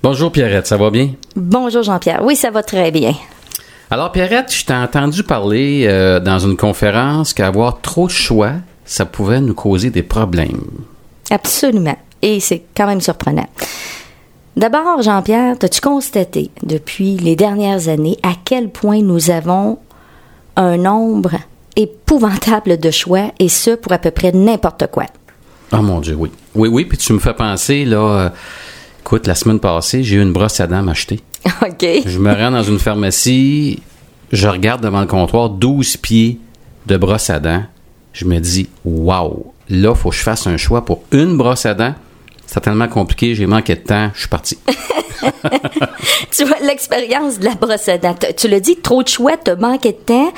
Bonjour Pierrette, ça va bien? Bonjour Jean-Pierre. Oui, ça va très bien. Alors Pierrette, je t'ai entendu parler euh, dans une conférence qu'avoir trop de choix, ça pouvait nous causer des problèmes. Absolument. Et c'est quand même surprenant. D'abord, Jean-Pierre, as-tu constaté depuis les dernières années à quel point nous avons un nombre épouvantable de choix et ce pour à peu près n'importe quoi? Oh mon Dieu, oui. Oui, oui, puis tu me fais penser, là, euh, écoute, la semaine passée, j'ai eu une brosse à dents à m'acheter. OK. Je me rends dans une pharmacie, je regarde devant le comptoir 12 pieds de brosse à dents. Je me dis, waouh, là, faut que je fasse un choix pour une brosse à dents. C'est tellement compliqué, j'ai manqué de temps, je suis parti. tu vois, l'expérience de la brosse à dents. Tu le dis, trop de choix, te manqué de temps,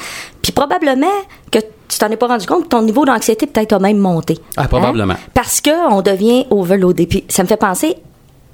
puis probablement que tu t'en es pas rendu compte, ton niveau d'anxiété peut-être a même monté. Ah, probablement. Parce que on devient overloadé. Puis ça me fait penser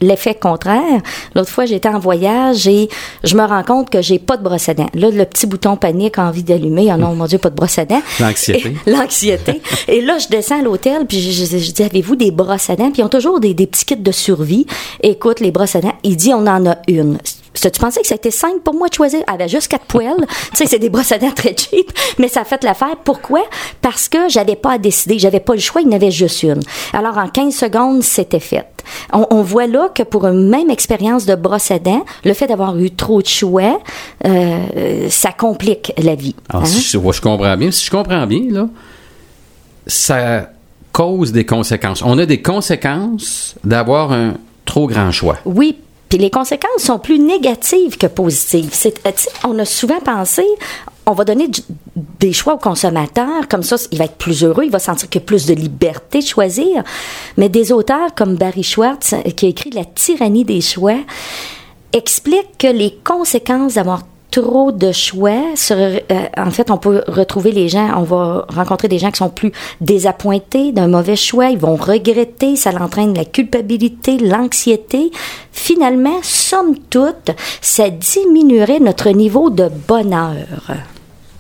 l'effet contraire. L'autre fois, j'étais en voyage et je me rends compte que j'ai pas de brosse à dents. Là, le petit bouton panique, envie d'allumer. Ah non, mon Dieu, pas de brosse à dents. L'anxiété. L'anxiété. et là, je descends à l'hôtel, puis je, je- je dis, avez-vous des brosses à dents? Puis ils ont toujours des, des petits kits de survie. Écoute, les brosses à dents, il dit, on en a une. Tu pensais que c'était simple pour moi de choisir? Elle avait juste quatre poils. tu sais, c'est des brosses à dents très cheap, mais ça a fait l'affaire. Pourquoi? Parce que j'avais pas à décider. J'avais pas le choix, il y en avait juste une. Alors, en 15 secondes, c'était fait. On, on voit là que pour une même expérience de brosse à dents, le fait d'avoir eu trop de choix, euh, ça complique la vie. Alors, hein? si je, comprends bien, si je comprends bien, là, ça cause des conséquences. On a des conséquences d'avoir un trop grand choix. Oui, puis les conséquences sont plus négatives que positives. C'est, euh, on a souvent pensé, on va donner des choix au consommateur, comme ça, il va être plus heureux, il va sentir qu'il y a plus de liberté de choisir. Mais des auteurs comme Barry Schwartz, euh, qui a écrit La tyrannie des choix, expliquent que les conséquences d'avoir trop de choix, sur, euh, en fait, on peut retrouver les gens, on va rencontrer des gens qui sont plus désappointés d'un mauvais choix, ils vont regretter, ça l'entraîne la culpabilité, l'anxiété. Finalement, somme toute, ça diminuerait notre niveau de bonheur.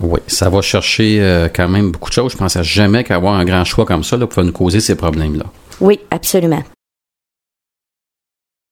Oui, ça va chercher euh, quand même beaucoup de choses. Je pensais jamais qu'avoir un grand choix comme ça là, pouvait nous causer ces problèmes-là. Oui, absolument.